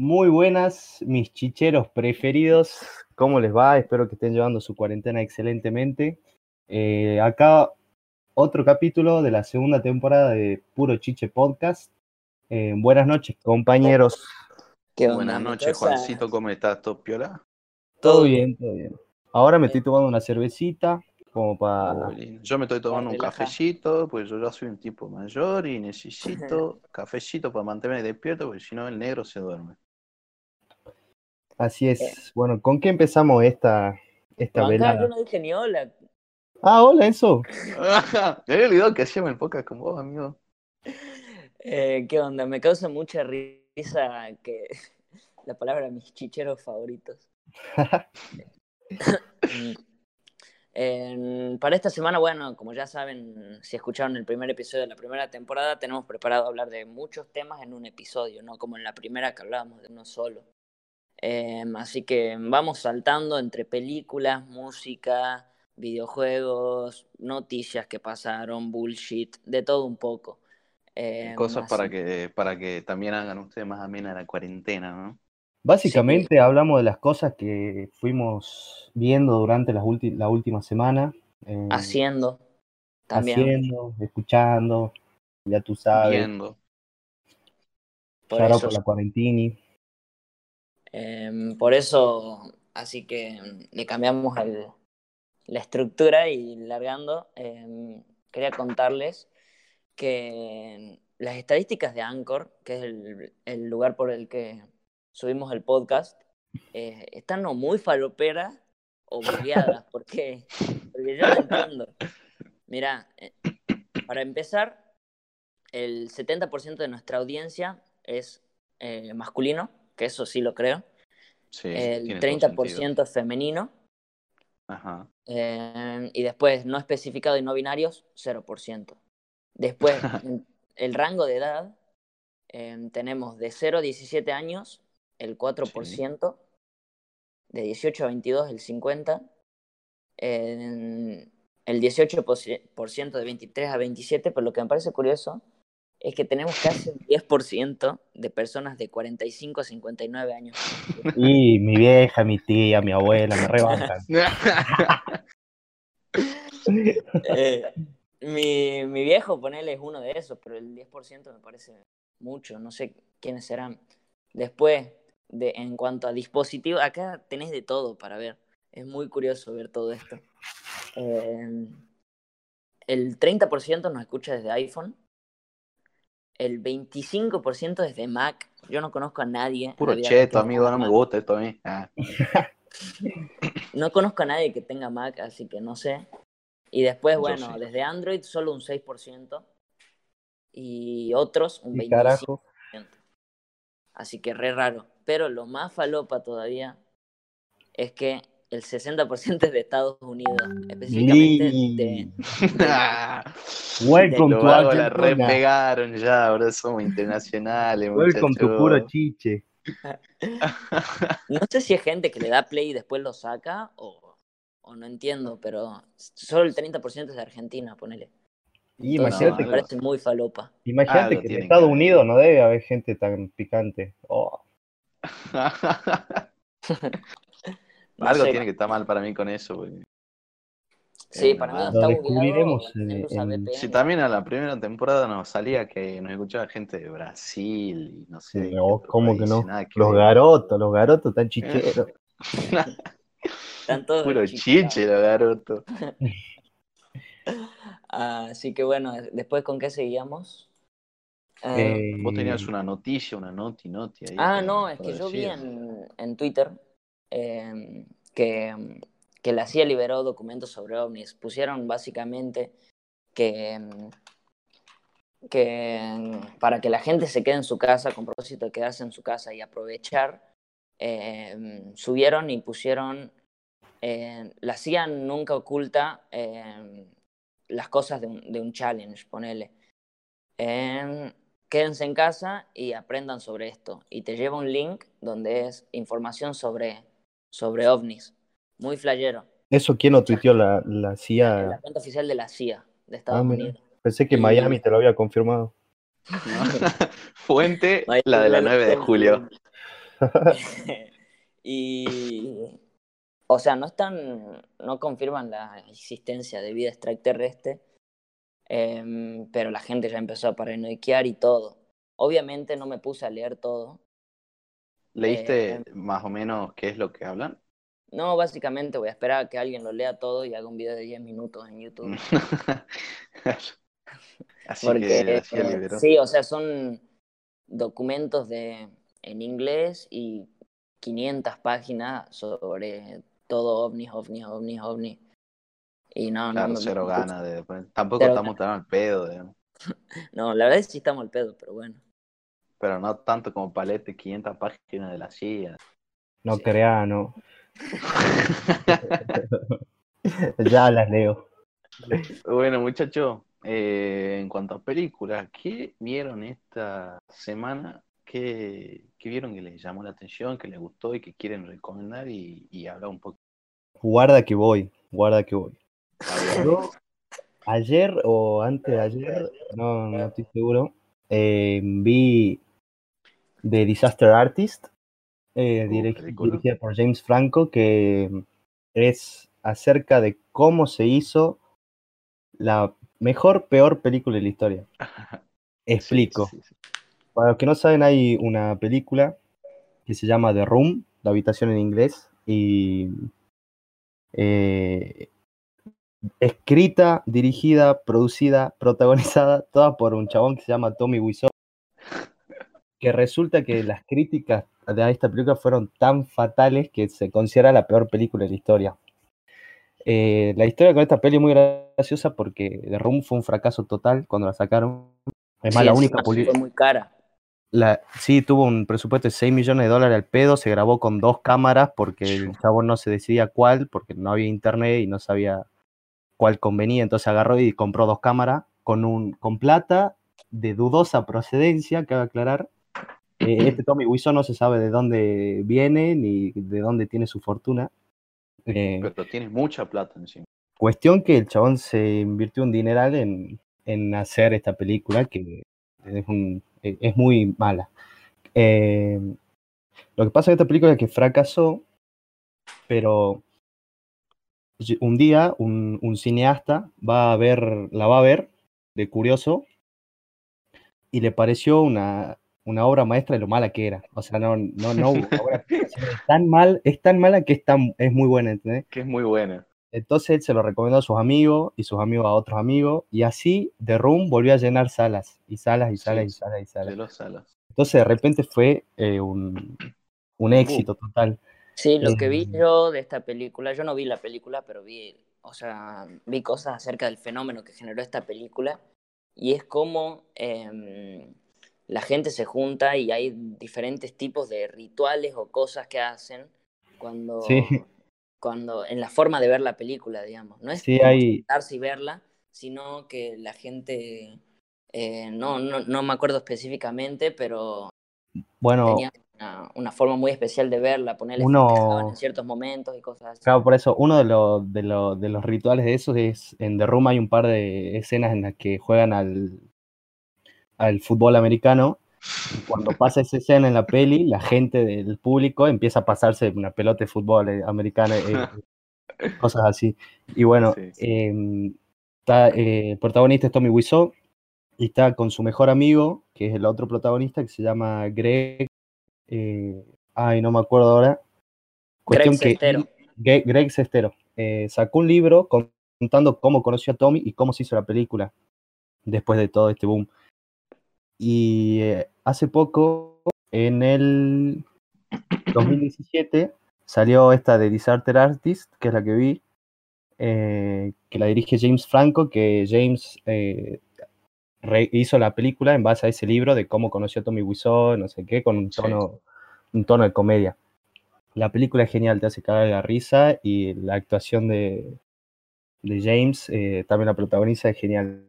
Muy buenas, mis chicheros preferidos. ¿Cómo les va? Espero que estén llevando su cuarentena excelentemente. Eh, acá otro capítulo de la segunda temporada de Puro Chiche Podcast. Eh, buenas noches, compañeros. ¿Qué onda, Buenas noches? Juancito, ¿cómo estás? ¿Todo piola? Todo bien, todo bien. Ahora me estoy tomando una cervecita, como para... Yo me estoy tomando un cafecito, pues yo ya soy un tipo mayor y necesito cafecito para mantenerme despierto, porque si no el negro se duerme. Así es. Bueno, ¿con qué empezamos esta, esta velada? yo no dije ni hola. Ah, hola, Enzo. me había olvidado que hacíamos el podcast con vos, amigo. Eh, ¿Qué onda? Me causa mucha risa que la palabra mis chicheros favoritos. Para esta semana, bueno, como ya saben, si escucharon el primer episodio de la primera temporada, tenemos preparado hablar de muchos temas en un episodio, no como en la primera que hablábamos de uno solo. Em, así que vamos saltando entre películas, música, videojuegos, noticias que pasaron, bullshit, de todo un poco. Em, Cosas para que, para que también hagan ustedes más amena la cuarentena, ¿no? Básicamente hablamos de las cosas que fuimos viendo durante las la última semana. eh, haciendo también. haciendo, escuchando, ya tú sabes. Viendo. Por eso, por la cuarentini. Em, por eso, así que le cambiamos el- la estructura y largando, em, quería contarles que las estadísticas de Anchor, que es el, el lugar por el que subimos el podcast, eh, están o muy faloperas o bugueadas. ¿Por qué? Porque yo no entiendo. Mira, eh, para empezar, el 70% de nuestra audiencia es eh, masculino, que eso sí lo creo. Sí, el tiene todo 30% sentido. es femenino. Ajá. eh, y después no especificado y no binarios, 0%. Después, el rango de edad, eh, tenemos de 0 a 17 años el 4%, de 18 a 22 el 50%, eh, el 18% de 23 a 27, pero lo que me parece curioso es que tenemos casi un 10% de personas de 45 a 59 años. Y mi vieja, mi tía, mi abuela me rebancan. Eh, mi, mi viejo, ponele, es uno de esos, pero el 10% me parece mucho, no sé quiénes serán. Después, de, en cuanto a dispositivos, acá tenés de todo para ver. Es muy curioso ver todo esto. Eh, el 30% nos escucha desde iPhone. El 25% desde Mac. Yo no conozco a nadie. Puro cheto, amigo, no me gusta esto a mí. Ah. No conozco a nadie que tenga Mac, así que no sé. Y después, bueno, sí. desde Android solo un 6%. Y otros un Y 25%. carajo. Así que re raro. Pero lo más falopa todavía es que el 60% es de Estados Unidos. Específicamente de... Welcome Los to la Argentina. repegaron ya, ahora somos internacionales, Welcome to muchachos. puro chiche. No sé si es gente que le da play y después lo saca o, o no entiendo, pero solo el 30% es de Argentina, ponele. Y Entonces, imagínate, me no, parece muy falopa. imagínate que en Estados que. Unidos no debe haber gente tan picante. Oh, No Algo sé, tiene que estar mal para mí con eso. porque- Sí, Eh, para mí lo está descubriremos en- en-. Si también a la primera temporada nos salía que nos escuchaba gente de Brasil y no sé. Sí, no, ¿cómo que no? nada que los ver. garotos, los garotos tan chicheros. Están todos Puro chiche, los garotos. Así que bueno, después con qué seguíamos. Eh, Vos tenías una noticia, una noti, noti ahí. ah, no, es que yo vi en Twitter eh, que, la CIA liberó documentos sobre ovnis. Pusieron básicamente que, que para que la gente se quede en su casa, con propósito de quedarse en su casa y aprovechar, eh, subieron y pusieron, eh, la CIA nunca oculta las cosas de un, de un challenge, ponele. Eh, quédense en casa y aprendan sobre esto. Y te lleva un link donde es información sobre, sobre ovnis. Muy flayero. ¿Eso quién lo tuiteó? La, la En la CIA. cuenta oficial de la CIA de Estados Ah, mira. Unidos. Pensé que Y- Miami te lo había confirmado. Fuente, la de la te 9 de julio. y, o sea, no están, no confirman la existencia de vida extraterrestre, em, pero la gente ya empezó a paranoiquear y todo. Obviamente no me puse a leer todo. ¿Leíste Eh, más o menos qué es lo que hablan? No, básicamente voy a esperar a que alguien lo lea todo y haga un video de 10 minutos en YouTube. así Porque, que así eh, liberó. sí, o sea, son documentos de, en inglés y 500 páginas sobre todo ovnis, ovnis, ovnis, ovnis. Y no, Claro, no, me- cero ganas de Tampoco Cero estamos tan al pedo, digamos. No, la verdad es que sí estamos al pedo, pero bueno. Pero no tanto como palete 500 páginas de la CIA. No Sí. crea, no. ya las leo. Bueno, muchachos, eh, en cuanto a películas, ¿qué vieron esta semana? ¿Qué, qué vieron que les llamó la atención, que les gustó y que quieren recomendar y, y hablar un poco? Guarda que voy, guarda que voy. Yo, ayer o antes de ayer, no, no estoy seguro, eh, vi The Disaster Artist, eh, película. dirigida por James Franco, que es acerca de cómo se hizo la mejor, peor película de la historia. Explico. Sí, sí, sí. Para los que no saben, hay una película que se llama The Room, la habitación en inglés, y eh, escrita, dirigida, producida, protagonizada, toda por un chabón que se llama Tommy Wiseau, que resulta que las críticas de esta película fueron tan fatales que se considera la peor película de la historia. Eh, la historia con esta peli es muy graciosa porque The Room fue un fracaso total cuando la sacaron. Es más, Sí, la única Fue muy cara. la, sí, tuvo un presupuesto de 6 millones de dólares al pedo, se grabó con dos cámaras porque el chabón no se decidía cuál, porque no había internet y no sabía cuál convenía, entonces agarró y compró dos cámaras con, un, con plata de dudosa procedencia, cabe aclarar. Eh, este Tommy Wiseau no se sabe de dónde viene ni de dónde tiene su fortuna. Eh, Pero tienes mucha plata encima. Cuestión que el chabón se invirtió un dineral en, en hacer esta película que es, un- e- es muy mala. Eh, lo que pasa en esta película es que fracasó, pero un día un, un cineasta va a ver, la va a ver de curioso y le pareció una, una obra maestra de lo mala que era. O sea, no, no, no hubo una explicación. Es tan mal, es tan mala que es, tan, es muy buena, ¿entendés? Que es muy buena. Entonces él se lo recomendó a sus amigos y sus amigos a otros amigos. Y así The Room volvió a llenar salas y salas y salas y salas y De salas. los salas. Entonces de repente fue eh, un, un éxito total. Sí, lo que vi Eh, yo de esta película, yo no vi la película, pero vi, o sea, vi cosas acerca del fenómeno que generó esta película y es como em, la gente se junta y hay diferentes tipos de rituales o cosas que hacen cuando, Sí. cuando en la forma de ver la película, digamos. No es Sí, hay- sentarse y verla, sino que la gente, eh, no, no, no me acuerdo específicamente, pero Bueno, tenía una, una forma muy especial de verla, ponerle Uno- en ciertos momentos y cosas así. claro, por eso uno de los, de, los, de los rituales de esos es, en The Room hay un par de escenas en las que juegan al, al fútbol americano. Y cuando pasa esa escena en la peli, la gente del público empieza a pasarse una pelota de fútbol eh, americano, eh, cosas así. Y bueno, Sí. em, está, eh, el protagonista es Tommy Wiseau y está con su mejor amigo, que es el otro protagonista, que se llama Greg. eh, ay, no me acuerdo ahora. Cuestión que Sestero. Gre- Greg Sestero eh, sacó un libro contando cómo conoció a Tommy y cómo se hizo la película después de todo este boom. Y eh, hace poco, en el 2017, salió esta de Disaster Artist, que es la que vi, eh, que la dirige James Franco, que James eh, hizo la película en base a ese libro de cómo conoció a Tommy Wiseau, no sé qué, con un Sí. tono, un tono de comedia. La película es genial, te hace cagar la risa y la actuación de, de James, eh, también la protagoniza, es genial.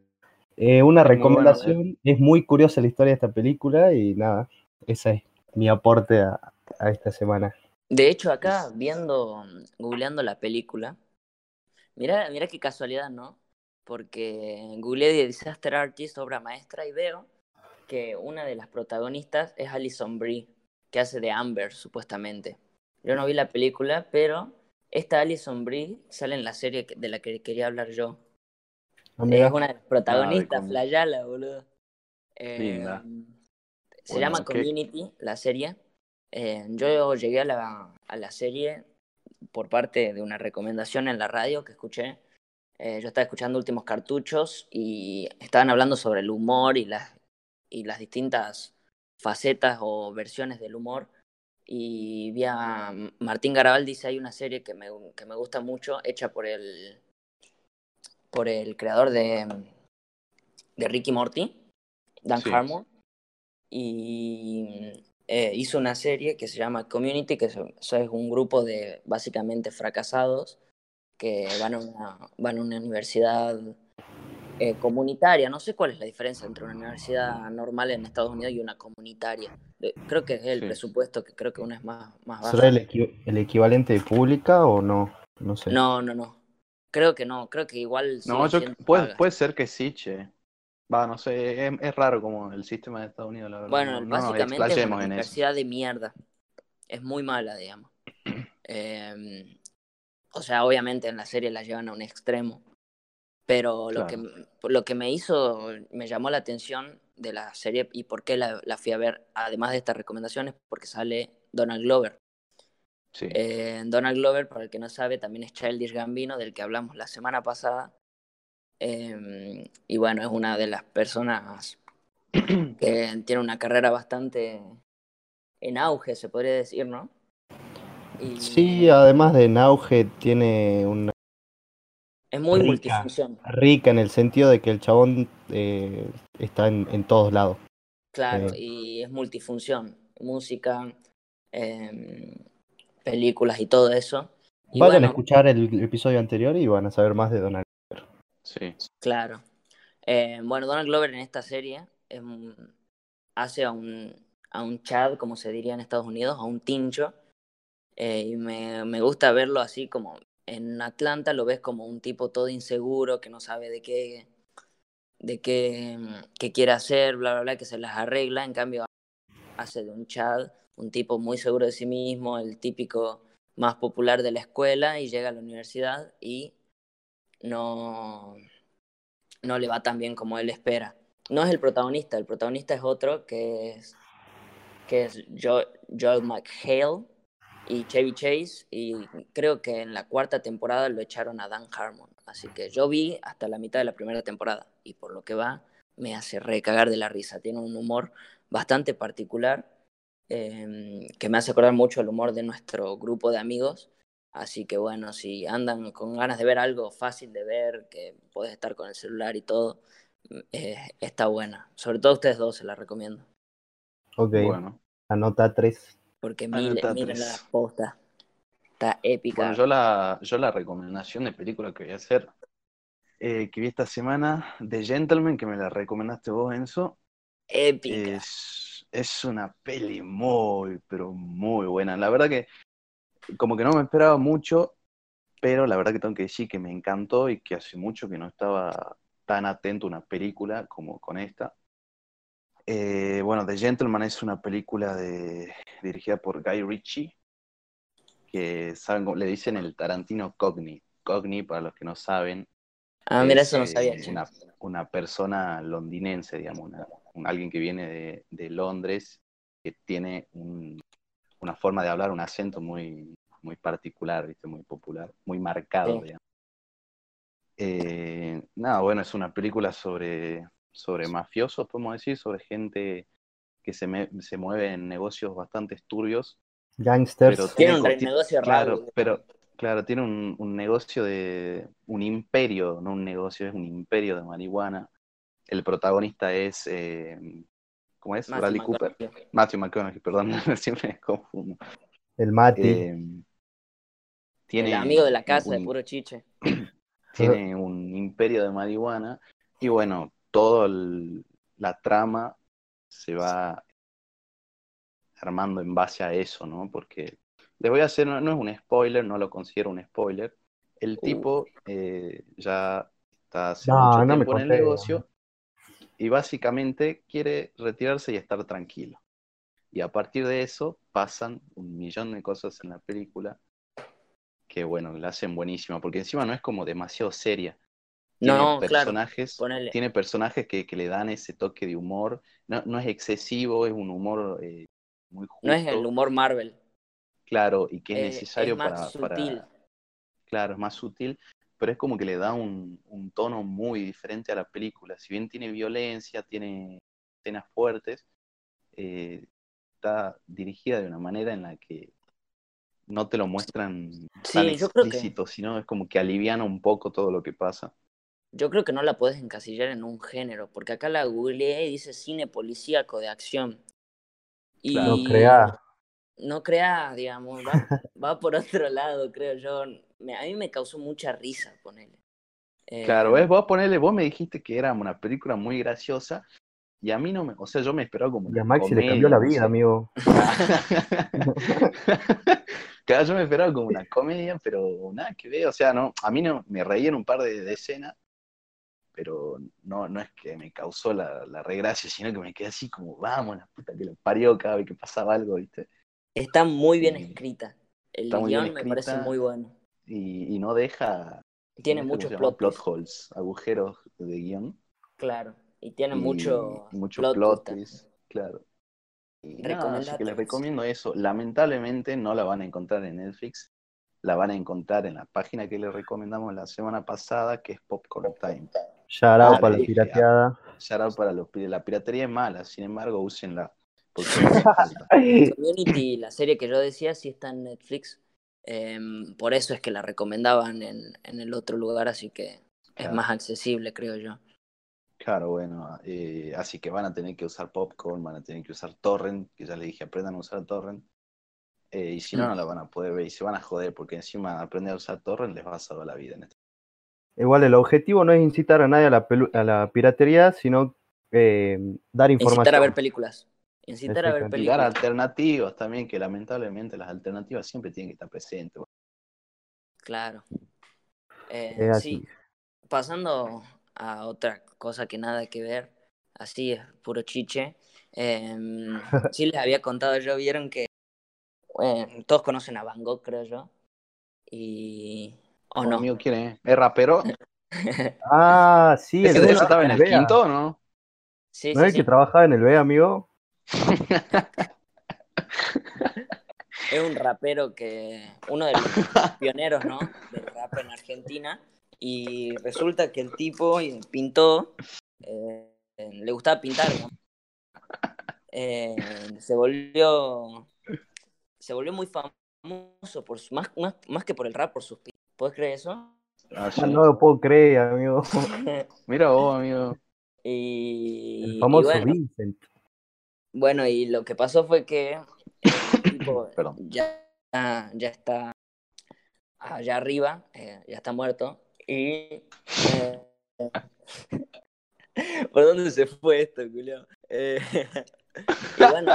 Eh, una muy bueno, recomendación, es muy curiosa la historia de esta película y nada, ese es mi aporte a, a esta semana. De hecho, acá viendo, googleando la película, mira, mira qué casualidad, ¿no? Porque googleé The Disaster Artist, obra maestra, y veo que una de las protagonistas es Alison Brie. que hace de Amber, supuestamente. Yo no vi la película, pero esta Alison Brie sale en la serie de la que quería hablar yo. Es una de las protagonistas, Ah, Flayala, boludo. Eh, Linda. Se Bueno, llama. Community, la serie. Eh, yo llegué a la, a la serie por parte de una recomendación en la radio que escuché. Eh, yo estaba escuchando últimos cartuchos y estaban hablando sobre el humor y las, y las distintas facetas o versiones del humor. Y vi a Martín Garabal dice hay una serie que me, que me gusta mucho, hecha por el, por el creador de, de Ricky Morty, Dan Sí. Harmon. Y eh, hizo una serie que se llama Community, que es, eso es un grupo de básicamente fracasados que van a una, van a una universidad eh, comunitaria. No sé cuál es la diferencia entre una universidad normal en Estados Unidos y una comunitaria. Creo que es el Sí. presupuesto, que creo que una es más, más baja. ¿Será el, equi- el equivalente de pública o no? No sé. No, no, no. Creo que no. Creo que igual. No, yo, puede, puede ser que sí, che. Va, no sé, es, es raro como el sistema de Estados Unidos, la verdad. Bueno, no, no básicamente es una universidad de mierda. Es muy mala, digamos. Eh, o sea, obviamente en la serie la llevan a un extremo. Pero lo, Claro. que, lo que me hizo, me llamó la atención de la serie y por qué la, la fui a ver, además de estas recomendaciones, porque sale Donald Glover. Sí. Eh, Donald Glover, para el que no sabe, también es Childish Gambino, del que hablamos la semana pasada. Eh, y bueno, es una de las personas que tiene una carrera bastante en auge, se podría decir, ¿no? Y Sí, además de en auge, tiene una es muy rica. multifunción. rica en el sentido de que el chabón eh, está en, en todos lados. Claro, Eh. y es multifunción, música, em, películas y todo eso. Y Vayan a bueno, escuchar el episodio anterior y van a saber más de Donald. Sí. claro. Eh, bueno, Donald Glover en esta serie es un- hace a un, a un Chad, como se diría en Estados Unidos, a un tincho. Eh, y me, me gusta verlo así como en Atlanta lo ves como un tipo todo inseguro, que no sabe de qué, de qué, qué quiere hacer, bla, bla, bla, que se las arregla. En cambio, hace de un Chad un tipo muy seguro de sí mismo, el típico más popular de la escuela, y llega a la universidad y no, no le va tan bien como él espera. No es el protagonista, el protagonista es otro que es, que es Jo- Joel McHale y Chevy Chase, y creo que en la cuarta temporada lo echaron a Dan Harmon. Así que yo vi hasta la mitad de la primera temporada, y por lo que va, me hace recagar de la risa. Tiene un humor bastante particular, eh, que me hace acordar mucho el humor de nuestro grupo de amigos. Así que bueno, si andan con ganas de ver algo fácil de ver, que puedes estar con el celular y todo, eh, está buena. Sobre todo a ustedes dos se la recomiendo. Ok, Bueno. anota tres. Porque Anota miren, la posta. Está épica. Bueno, yo la, yo la recomendación de película que voy a hacer, eh, que vi esta semana, The Gentleman, que me la recomendaste vos, Enzo, épica. es, es una peli muy, pero muy buena. La verdad que como que no me esperaba mucho, pero la verdad que tengo que decir que me encantó y que hace mucho que no estaba tan atento a una película como con esta. Eh, bueno, The Gentleman es una película de, dirigida por Guy Ritchie, que saben, le dicen el Tarantino Cogni. Cogni, para los que no saben, ah, mira, es, eso no eh, sabía. che. una, una persona londinense, digamos, una- un- alguien que viene de, de Londres, que tiene un- una forma de hablar, un acento muy, muy particular, ¿viste? muy popular, muy marcado, Sí. Eh, nada, bueno, es una película sobre, sobre mafiosos, podemos decir, sobre gente que se, me- se mueve en negocios bastante turbios, Gangsters. pero Tiene un negocio claro, raro. pero claro, tiene un, un negocio de un imperio, no un negocio, es un imperio de marihuana. El protagonista es eh, ¿cómo es? Matthew Bradley Cooper. Matthew McConaughey, perdón, siempre me confundo. el Mati. Eh, tiene El amigo de la casa de un- puro chiche. tiene un imperio de marihuana y bueno, toda la trama se va armando en base a eso, ¿no? Porque les voy a hacer, no, no es un spoiler, no lo considero un spoiler. El Uh. tipo eh, ya está hace No, mucho no me tiempo en el negocio y básicamente quiere retirarse y estar tranquilo. Y a partir de eso pasan un millón de cosas en la película que, bueno, la hacen buenísima, porque encima no es como demasiado seria. Tiene No, claro, personajes, ponele. tiene personajes que, que le dan ese toque de humor. No, no es excesivo, es un humor eh, muy justo, No es el humor Marvel. claro, y que es eh, necesario es más para, para-. Claro, es más sutil, pero es como que le da un, un tono muy diferente a la película. Si bien tiene violencia, tiene escenas fuertes, eh, está dirigida de una manera en la que no te lo muestran Sí, tan que- explícito, sino es como que aliviana un poco todo lo que pasa. Yo creo que no la puedes encasillar en un género, porque acá la googleé y dice cine policíaco de acción. Y Claro. No crea. no crea, digamos, va, va por otro lado, creo yo. Me- a mí me causó mucha risa, ponele. Eh, Claro, ¿ves? Vos ponele, vos me dijiste que era una película muy graciosa y a mí no me, o sea, yo me esperaba como Y a Maxi le cambió la vida, amigo. Claro, yo me esperaba como una comedia, pero nada que ver, o sea, no, a mí no, me reí en un par de, de escenas, pero no, no es que me causó la, la regracia, sino que me quedé así como, vamos, la puta que lo parió cada vez que pasaba algo, ¿viste? Está muy bien escrita. El guion me parece muy bueno. Y, y no deja, Tiene muchos plot holes, agujeros de guion. claro. Y tiene y mucho, mucho plot plot, twist claro. Y nada, así que les recomiendo eso. Lamentablemente no la van a encontrar en Netflix, la van a encontrar en la página que les recomendamos la semana pasada, que es Popcorn Time. Shout out Ah, para la pirateada. Shout out para los la piratería es mala, sin embargo, úsenla. Porque no hace falta. Community, la serie que yo decía, sí está en Netflix. Em, por eso es que la recomendaban en, en el otro lugar, así que es más accesible, creo yo. Claro, bueno, eh, así que van a tener que usar Popcorn, van a tener que usar Torrent, que ya les dije, aprendan a usar Torrent. Eh, y si no, no la van a poder ver y se van a joder, porque encima aprender a usar Torrent les va a salvar la vida en esto. Igual el objetivo no es incitar a nadie a la, a la piratería, sino eh, dar información. Incitar a ver películas. Incitar a ver películas. alternativas también, que lamentablemente las alternativas siempre tienen que estar presentes. Claro. Eh, sí, pasando a otra cosa que nada que ver, así es puro chiche. em, sí les había contado yo, vieron que eh, todos conocen a Van Gogh, creo yo. Y. ¿O no? Amigo, ¿quién es? ¿Es rapero? Ah, sí, ¿Ese el de BEA, eso estaba en el BEA. quinto no? sí, ¿No sí, es el sí. que trabajaba en el B, amigo? Es un rapero que. Uno de los pioneros, ¿no? Del rap en Argentina. Y resulta que el tipo pintó. eh, le gustaba pintar, ¿no? Eh, se volvió. Se volvió muy famoso, por su- más, más, más que por el rap, por sus pinturas. ¿Puedes creer eso? Ah, sí. Ah, no lo puedo creer, amigo. Mira vos, amigo. y, El y famoso bueno, Vincent. Bueno, y lo que pasó fue que el tipo ya, ya está allá arriba, eh, ya está muerto. Y. eh, ¿Por dónde se fue esto, Julio? Eh, y bueno,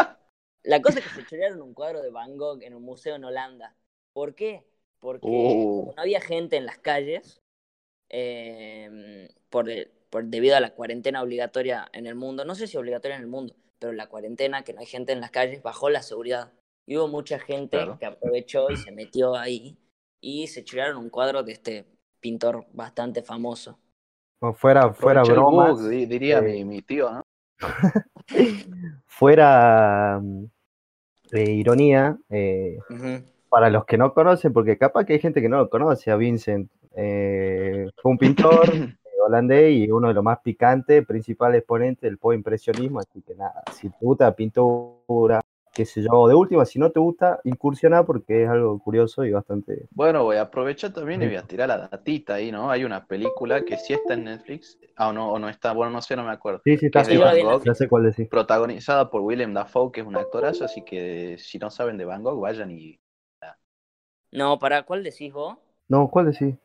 la cosa es que se chorearon un cuadro de Van Gogh en un museo en Holanda. ¿Por qué? Porque Oh. no había gente en las calles, eh, por, por- debido a la cuarentena obligatoria en el mundo, no sé si obligatoria en el mundo, pero la cuarentena, que no hay gente en las calles, bajó la seguridad. Y hubo mucha gente Claro. que aprovechó y se metió ahí y se chorearon un cuadro de este pintor bastante famoso. O fuera, fuera di- diría eh, mi, mi tío, ¿no? fuera mm, eh, ironía, eh, para los que no conocen, porque capaz que hay gente que no lo conoce a Vincent. eh, fue un pintor holandés y uno de los más picantes, principal exponente del post-impresionismo, así que nada, si te gusta la pintura, qué sé yo, de última, si no te gusta, incursiona porque es algo curioso y bastante... Bueno, voy a aprovechar también y voy a tirar la datita ahí, ¿no? Hay una película que sí está en Netflix. Ah, o no, o no está, bueno, no sé, no me acuerdo. Sí, sí, está es de así, Van Gogh. ya sé cuál decir. Protagonizada por Willem Dafoe, que es un actorazo, así que si no saben de Van Gogh, vayan y... No, ¿para cuál decís vos? No, ¿cuál decís?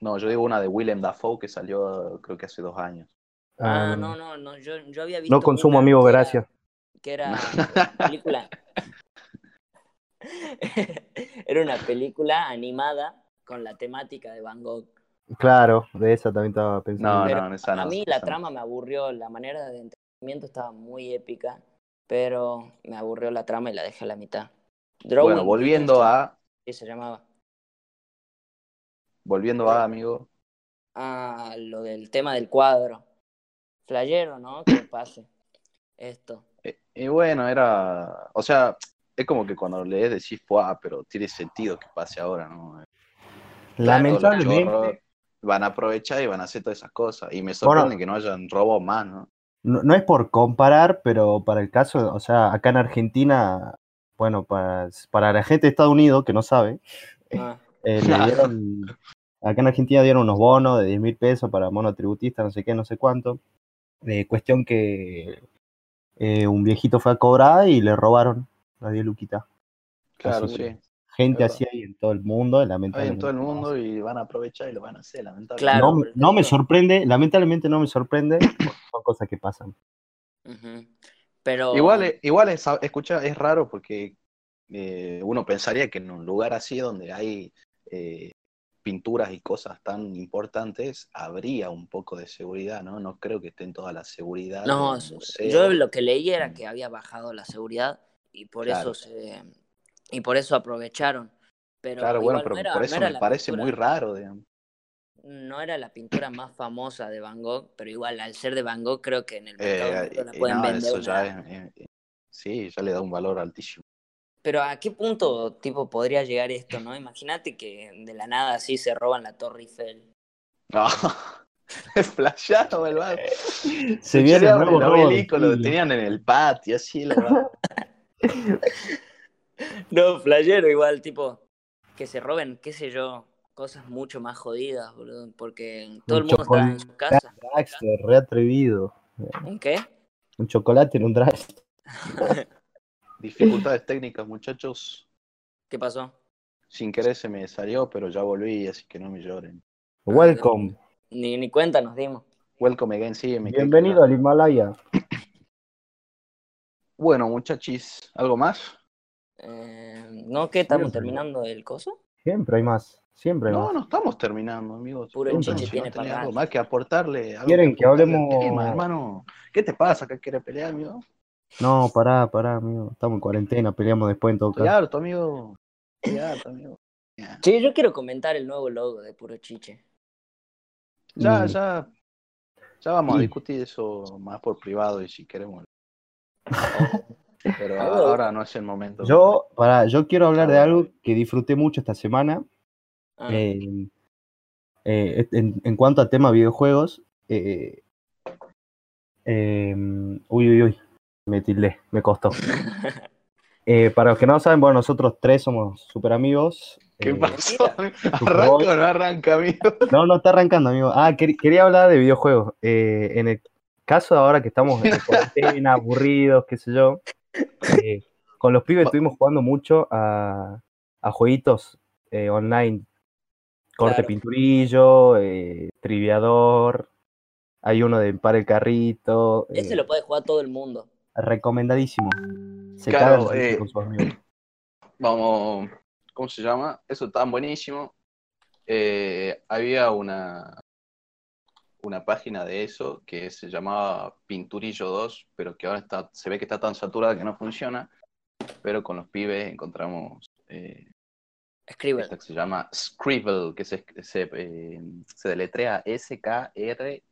No, yo digo una de Willem Dafoe que salió creo que hace dos años. Ah, Ah, no, no, no, yo, yo había visto. No consumo, amigo, que era- gracias. que era película. era una película animada con la temática de Van Gogh. Claro, de esa también estaba pensando. No, Pero no, esa no. a mí la no. trama me aburrió, la manera de entretenimiento estaba muy épica pero me aburrió la trama y la dejé a la mitad. Bueno, volviendo a, sí se llamaba. Volviendo a, amigo, Ah, lo del tema del cuadro. Flayero, ¿no? Que pase. Esto. Eh, Y bueno, era, o sea, es como que cuando lees decís, ah, pero tiene sentido que pase ahora, ¿no? Lamentablemente, Los chorros van a aprovechar y van a hacer todas esas cosas. Y me sorprende que no hayan robos más, ¿no? no, no es por comparar, pero para el caso, o sea, acá en Argentina, bueno, para, para la gente de Estados Unidos que no sabe, Ah, eh, le dieron, acá en Argentina dieron unos bonos de 10 mil pesos para monotributistas, no sé qué, no sé cuánto. Eh, cuestión que eh, un viejito fue a cobrar y le robaron las 10 luquitas. Claro, Así sí. Gente así hay en todo el mundo, Hay lamentablemente. en todo el mundo y van a aprovechar y lo van a hacer, lamentablemente. Claro. no, me- no sorprende, lamentablemente no me sorprende, porque son cosas que pasan. Pero. Igual, es- igual es, escucha, es raro porque eh, uno pensaría que en un lugar así donde hay eh, pinturas y cosas tan importantes, habría un poco de seguridad, ¿no? No creo que estén toda la seguridad. No, yo lo que leí era que había bajado la seguridad y por Claro. eso se y por eso aprovecharon. Pero Claro, bueno, pero no era- por eso me parece pintura- muy raro, digamos. No era la pintura más famosa de Van Gogh, pero igual al ser de Van Gogh creo que en el mercado Eh, la pueden no, vender. eso ya es, eh, sí, ya le da un valor altísimo. Pero a qué punto tipo podría llegar esto, ¿no? Imagínate que de la nada así se roban la Torre Eiffel. No, es flashado, el vago. Se viene el nuevo obelisco, lo tenían en el patio, así, vago. No, flayero igual, tipo, que se roben, qué sé yo, cosas mucho más jodidas, boludo, porque todo el Un mundo está en su casa. Dragster, re atrevido. ¿Un qué? Un chocolate en un dragster. Dificultades técnicas, muchachos. ¿Qué pasó? Sin querer se me salió, pero ya volví, así que no me lloren. Welcome. Ni, ni cuenta nos dimos. Welcome again, sí, me Bienvenido al Himalaya. Bueno, muchachis, ¿algo más? Eh, ¿No que estamos Siempre. terminando el coso? Siempre hay más. Siempre hay No, más. no estamos terminando, amigos. Puro Preguntan chiche si tiene tenés para algo más que aportarle. algo ¿Quieren que al hablemos- tema, hermano? ¿Qué te pasa? ¿Qué quieres pelear, amigo? No, pará, pará, amigo. Estamos en cuarentena, peleamos después en todo caso. harto, amigo. Estoy harto, amigo. Ya, Sí, yo quiero comentar el nuevo logo de Puro Chiche. ya, Mm. ya, ya vamos a discutir eso más por privado y si queremos. Pero ahora no es el momento. Yo, pará, yo quiero hablar de algo que disfruté mucho esta semana. Ah, Eh, eh, en, en cuanto a tema videojuegos, eh, eh, uy, uy, uy, me tildé, me costó. Eh, para los que no saben, bueno, nosotros tres somos súper amigos. ¿Qué Eh, pasó? ¿Arranca o no arranca, amigo? No, no está arrancando, amigo. Ah, quer- quería hablar de videojuegos. Eh, en el caso de ahora que estamos en cuarentena, aburridos, qué sé yo, eh, con los pibes estuvimos jugando mucho a, a jueguitos eh, online. Corte Claro. pinturillo, eh, triviador, hay uno de para el carrito. Ese eh, lo puede jugar todo el mundo. Recomendadísimo. Se Claro, eh, con sus amigos. Vamos, ¿cómo se llama? Eso está buenísimo. Eh, había una, una página de eso que se llamaba Pinturillo 2, pero que ahora está, se ve que está tan saturada que no funciona. Pero con los pibes encontramos eh, Escribe. esta que se llama Scribble, que se, se, eh, se deletrea S-K-R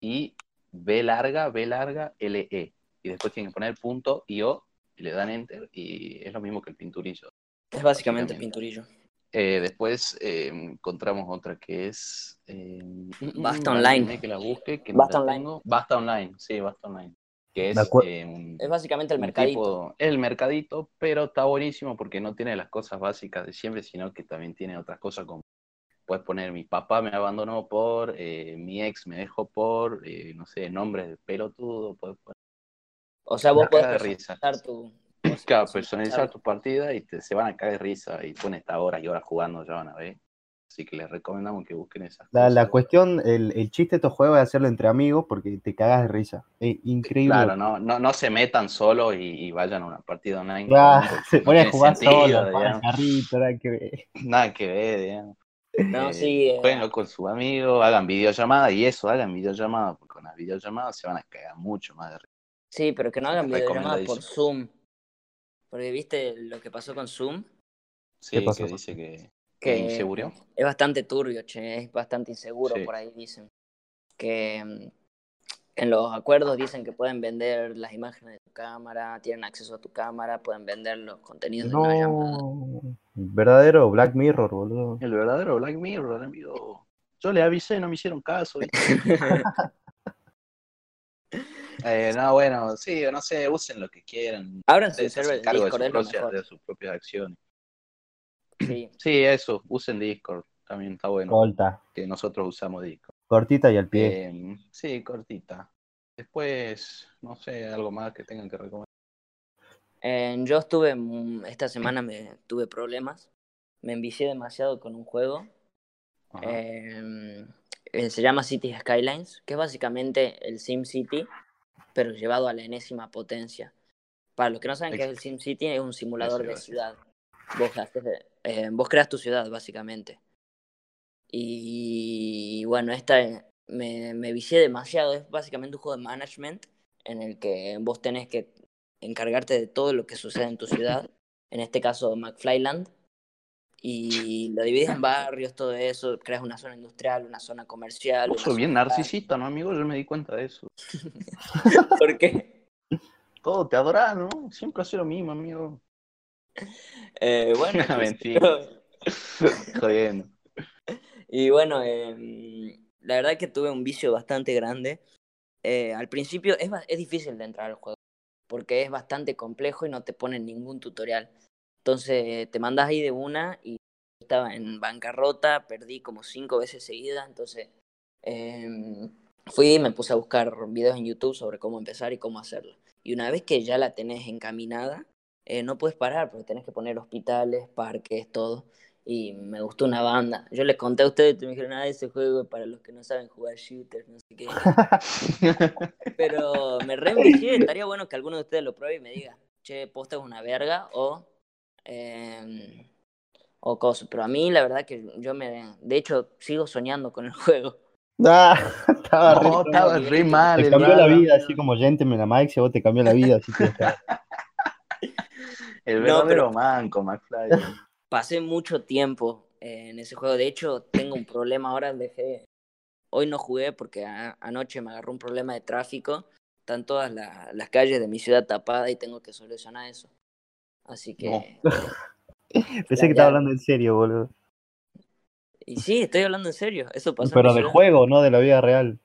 y B larga, B larga, L-E. Y después tienen que poner punto y O y le dan enter y es lo mismo que el pinturillo. Es básicamente básicamente. pinturillo. Eh, después eh, encontramos otra que es. Eh, Basta Online. Que la busque, que no Basta la Online. tengo. Basta Online, sí, Basta Online. Que es eh, un, Es básicamente el mercadito. tipo- el mercadito, pero está buenísimo porque no tiene las cosas básicas de siempre, sino que también tiene otras cosas como. Puedes poner mi papá me abandonó por, eh, mi ex me dejó por, eh, no sé, nombres de pelotudo. Puedes poner O sea, vos podés risa. personalizar tu. Claro, personalizar tu partida y te, se van a caer de risa y pueden estar horas y horas jugando, ya van a ver. Así que les recomendamos que busquen esas La, cosas. la cuestión, el, el chiste de estos juegos es hacerlo entre amigos porque te cagas de risa. Es increíble. Claro, no, no, no se metan solo y, y vayan a una partida online. Claro, se no pone a jugar sentido, solo, para el digamos. carrito, nada que ver. Nada que ver, digamos. No, Eh, sí. eh, Jueguenlo con su amigo, hagan videollamadas y eso, hagan videollamadas, porque con las videollamadas se van a cagar mucho más de risa. Sí, pero que no hagan videollamadas por. Zoom. Porque viste lo que pasó con Zoom, Sí, pasó? que dice que, que inseguro. es bastante turbio, che, es bastante inseguro Sí. por ahí dicen. Que mm, en los acuerdos dicen que pueden vender las imágenes de tu cámara, tienen acceso a tu cámara, pueden vender los contenidos de una llamada. No. Verdadero Black Mirror, boludo. El verdadero Black Mirror, amigo. Yo le avisé, no me hicieron caso. Eh, no, bueno, sí, no sé, usen lo que quieran. Abran su server de Discord, sus propias, de sus propias acciones. Sí. Sí, eso, usen Discord. También está bueno Corta. que nosotros usamos Discord. Cortita y al pie. Eh, sí, cortita. Después, no sé, algo más que tengan que recomendar. Eh, yo estuve, mm, esta semana me tuve problemas, me envicié demasiado con un juego, Ajá. eh, se llama Cities Skylines, que es básicamente el SimCity, pero llevado a la enésima potencia. Para los que no saben qué es el SimCity, es un simulador de ciudad. Vos, haces, eh, vos creas tu ciudad, básicamente. Y bueno, esta eh, me, me vicié demasiado. Es básicamente un juego de management en el que vos tenés que encargarte de todo lo que sucede en tu ciudad. En este caso, McFlyland. Y lo divides en barrios, todo eso. Creas una zona industrial, una zona comercial. Vos una sos bien narcisista, ¿no, amigo? Yo me di cuenta de eso. ¿Por qué? Todo te adorás, ¿no? Siempre hace lo mismo, amigo. Eh, bueno, qué sé Mentira. Jodiendo. Y bueno, eh, la verdad que tuve un vicio bastante grande. Eh, al principio es, es difícil de entrar al juego, porque es bastante complejo y no te ponen ningún tutorial. Entonces te mandas ahí de una y estaba en bancarrota, perdí como cinco veces seguidas, entonces eh, fui y me puse a buscar videos en YouTube sobre cómo empezar y cómo hacerlo. Y una vez que ya la tenés encaminada, eh, no puedes parar porque tenés que poner hospitales, parques, todo y me gustó una banda. Yo les conté a ustedes y me dijeron, ah, ese juego es para los que no saben jugar shooters, no sé qué. Pero me reenvicié, estaría bueno que alguno de ustedes lo pruebe y me diga, che, posta es una verga o, eh, o cosas. Pero a mí la verdad que yo me, de hecho, sigo soñando con el juego. Ah, estaba re- No, estaba re mal. te cambió la vida, así como Gentleman a Mike, si a vos te cambió la vida, así que. El No, verdadero pero- manco, McFly. Pasé mucho tiempo en ese juego. De hecho, tengo un problema ahora. Dejé. Hoy no jugué porque a- anoche me agarró un problema de tráfico. Están todas la- las calles de mi ciudad tapadas y tengo que solucionar eso. Así que. Pensé Ya, que estaba hablando en serio, boludo. Y sí, estoy hablando en serio. Eso pasó. Pero del juego, no de la vida real.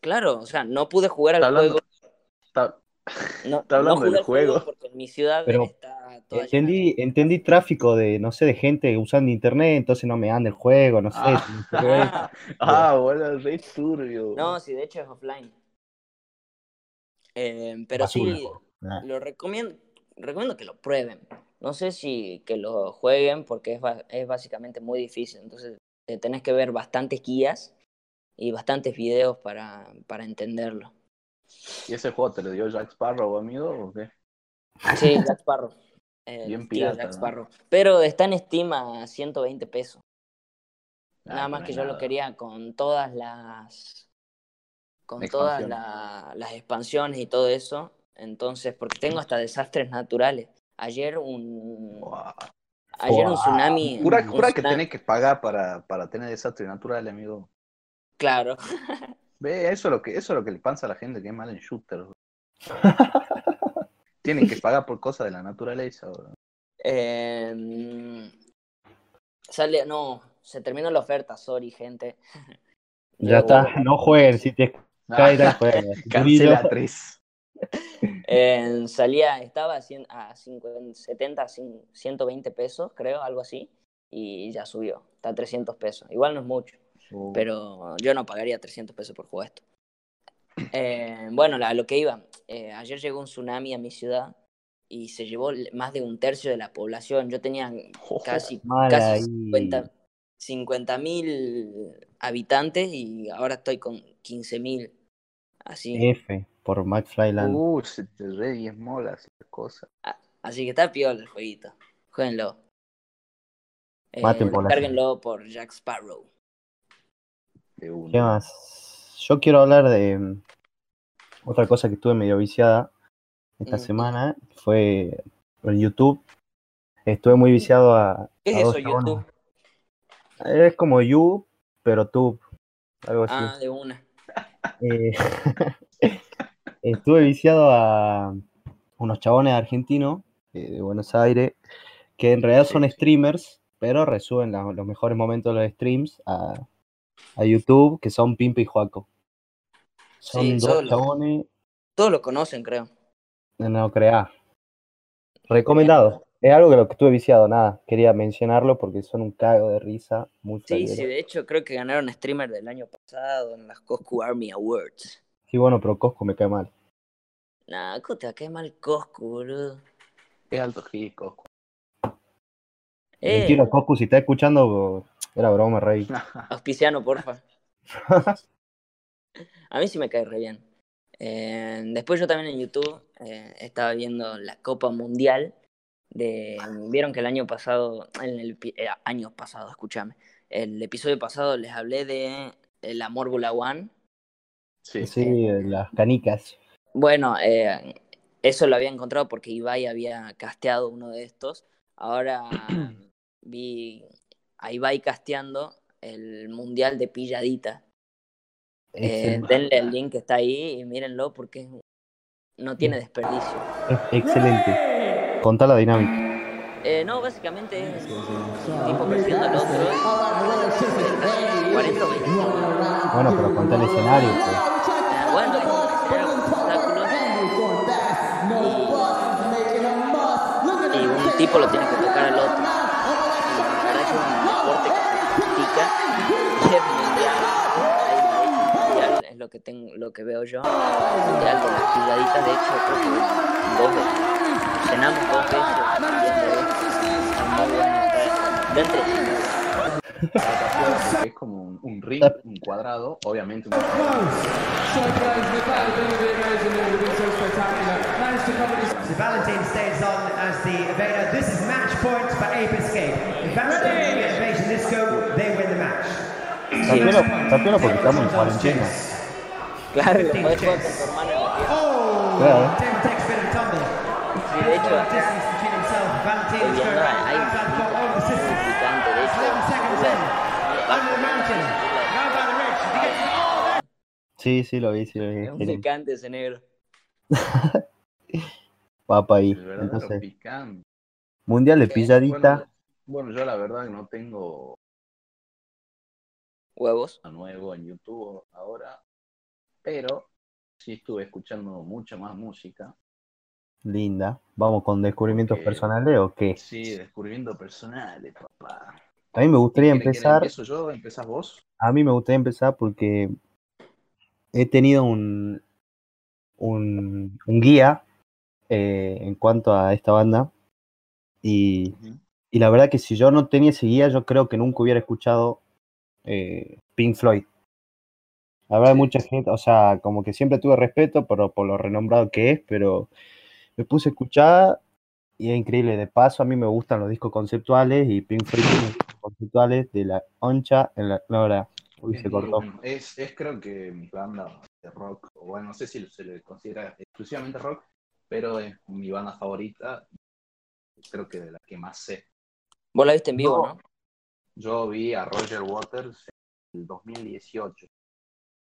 Claro, o sea, no pude jugar al hablando- juego. Está- No, está hablando no jugué del juego juego. porque en mi ciudad Pero está toda llena Entendí, entendí tráfico de, no sé, de gente usando internet, entonces no me anda el juego, no sé. Ah. no sé. Ah, boludo, re turbio. No, sí, de hecho es offline. Eh, pero Basura. sí, Ah. lo recomiendo, recomiendo que lo prueben. No sé si que lo jueguen porque es, es básicamente muy difícil. Entonces te tenés que ver bastantes guías y bastantes videos para, para entenderlo. ¿Y ese juego te lo dio Jack Sparrow, amigo, o qué? Sí, Jack Sparrow. Bien pirata, Jack ¿no? Sparrow. Pero está en Steam a 120 pesos. Ah, Nada más que yo lo quería con todas las con todas la- las expansiones y todo eso. Entonces, porque tengo hasta desastres naturales. Ayer un ayer un tsunami. Jura, un jura que tsunami- tenés que pagar para, para tener desastre natural, amigo. Claro. Ve, eso es lo que, eso es lo que le pasa a la gente que es mal en shooter. Tienen que pagar por cosas de la naturaleza, bro. Eh, sale, no, se terminó la oferta, sorry, gente. Ya está, no jueguen, si te cae tal juego. Cancela tres. Eh, salía, estaba a, 100 a 50, 70, 100, 120 pesos, creo, algo así, y ya subió, está a 300 pesos. Igual no es mucho, Uh, pero yo no pagaría 300 pesos por jugar esto. Eh, bueno, a lo que iba, eh, ayer llegó un tsunami a mi ciudad y se llevó más de un tercio de la población. Yo tenía casi, Mal casi ahí. 50 mil habitantes y ahora estoy con 15 mil. Así. F por McFlyland. Uh, se te re diezmó las cosas. Así que está piola el jueguito. Jueguenlo. Eh, descárguenlo por Jack Sparrow. De uno. ¿Qué más? Yo quiero hablar de. otra cosa que estuve medio viciada esta Mm. semana fue el YouTube. Estuve muy viciado a. ¿Qué es a eso, chabones. YouTube? Es como You, pero Tube. Algo así. Ah, de una. Eh, estuve viciado a unos chabones argentinos eh, de Buenos Aires que en realidad son streamers, pero resuben la- los mejores momentos de los streams a, a YouTube, que son Pimpa y Juaco. Son Sí, dos chabones, Todos lo conocen, creo. no creá. Recomendado. Es algo que lo que estuve viciado, nada. Quería mencionarlo porque son un cago de risa, muy Sí, sí, de hecho creo que ganaron streamer del año pasado en las Coscu Army Awards. Sí, bueno, pero Cosco me cae mal. Nah, ¿cómo te va a caer mal Coscu, boludo? Es alto hit, Coscu. Eh, Mentira, Cosco, si está escuchando, era broma, rey. auspiciano, porfa. A mí sí me cae re bien. Eh, después yo también en YouTube eh, estaba viendo la Copa Mundial. De, Vieron que el año pasado, en el eh, año pasado, escúchame, el episodio pasado les hablé de eh, la Mórbula One. Sí, Sí, las canicas. Bueno, eh, eso lo había encontrado porque Ibai había casteado uno de estos. Ahora vi a Ibai casteando el Mundial de Pilladita. Eh, denle el link que está ahí y mírenlo porque es- no tiene desperdicio. es excelente. Contá la dinámica. Eh, no, básicamente es un tipo persiguiendo al otro. 40 o 20 Bueno, pero contá el escenario. pues. Tipo lo tiene que tocar al otro. Y la verdad que es un deporte que se practica y es mundial. Hay de hecho un mundial, es lo que tengo, lo que veo yo. Un mundial de las pilladitas, de hecho, creo que dos veces. Cenamos dos veces viendo esto. Es como un, un ring, un cuadrado, obviamente un Valentine stays on as the evader. This is match point for Ape Escape. If Valentine can get evasive this go, they win the match. En cuarentena. Claro, lo podés jugar con tu hermano en la tierra. Oh, Claro. Tim takes a bit of tumble. Sí, de hecho, acá estoy viendo, system. picante, de hecho. 11 seconds in. Under the mountain. Now by the ridge. He gets oh. Sí, sí, lo vi, sí, lo vi. Es un picante ese negro. Papa ahí. el Entonces, picante. mundial de ¿Qué? pilladita. Bueno, bueno, yo la verdad que no tengo Huevos. a nuevo en YouTube ahora, pero sí estuve escuchando mucha más música. Linda. ¿Vamos con descubrimientos personales o qué? Sí, descubrimientos personales, papá. A mí me gustaría ¿Quiere- quiere empezar. ¿Empiezo yo? ¿Empezás vos? A mí me gustaría empezar porque he tenido un, un, un guía eh, en cuanto a esta banda y, y la verdad que si yo no tenía ese guía yo creo que nunca hubiera escuchado eh, Pink Floyd. La verdad Sí. mucha gente, o sea, como que siempre tuve respeto por, por lo renombrado que es, pero me puse a escuchar y es increíble. De paso a mí me gustan los discos conceptuales y Pink Floyd tiene discos conceptuales de la oncha en la... No, ahora, uy, se cortó. Es, es creo que mi banda de rock, o bueno, no sé si se le considera exclusivamente rock, pero es mi banda favorita, creo que de la que más sé. Vos la viste en vivo, No. ¿no? Yo vi a Roger Waters en el 2018.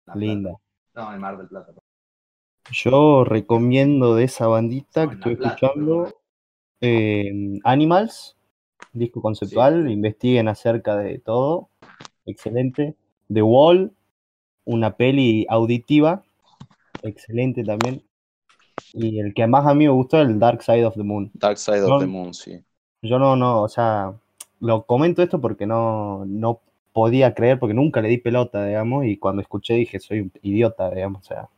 La Linda. Plata. No, en Mar del Plata. Yo recomiendo de esa bandita No, que estoy Plata, escuchando eh, Animals, disco conceptual, investiguen acerca de todo, excelente. The Wall, una peli auditiva, excelente también. Y el que más a mí me gustó es el Dark Side of the Moon. Dark Side of the Moon, sí. Yo no, no, o sea, lo comento esto porque no, no podía creer, porque nunca le di pelota, digamos, y cuando escuché dije, soy un idiota, digamos, o sea,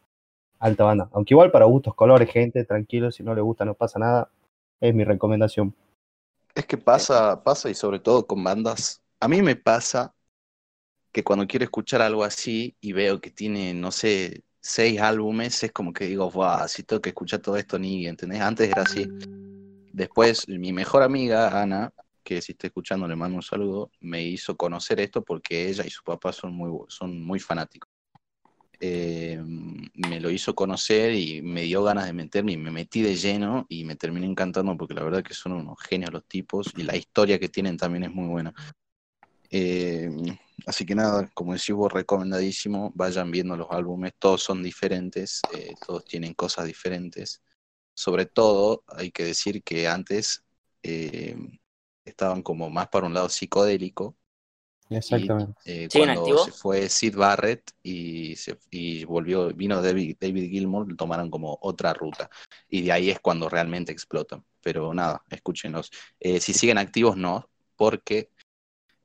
alta banda. Aunque igual para gustos, colores, gente, tranquilo, si no le gusta no pasa nada, es mi recomendación. Es que pasa, pasa y sobre todo con bandas. A mí me pasa que cuando quiero escuchar algo así y veo que tiene, no sé, seis álbumes, es como que digo, wow, si tengo que escuchar todo esto ni, ¿entendés? Antes era así. Después, mi mejor amiga, Ana, que si está escuchando le mando un saludo, me hizo conocer esto porque ella y su papá son muy, son muy fanáticos. eh, me lo hizo conocer y me dio ganas de meterme y me metí de lleno y me terminé encantando porque la verdad que son unos genios los tipos y la historia que tienen también es muy buena. Eh, así que nada, como decís vos, recomendadísimo, vayan viendo los álbumes, todos son diferentes, eh, todos tienen cosas diferentes. Sobre todo, hay que decir que antes eh, estaban como más para un lado psicodélico, Exactamente. eh, ¿Siguen cuando activos? se fue Sid Barrett y, se, y volvió, vino David, David Gilmour, tomaron como otra ruta. Y de ahí es cuando realmente explotan. Pero nada, escúchenlos. Eh, si siguen activos, no, porque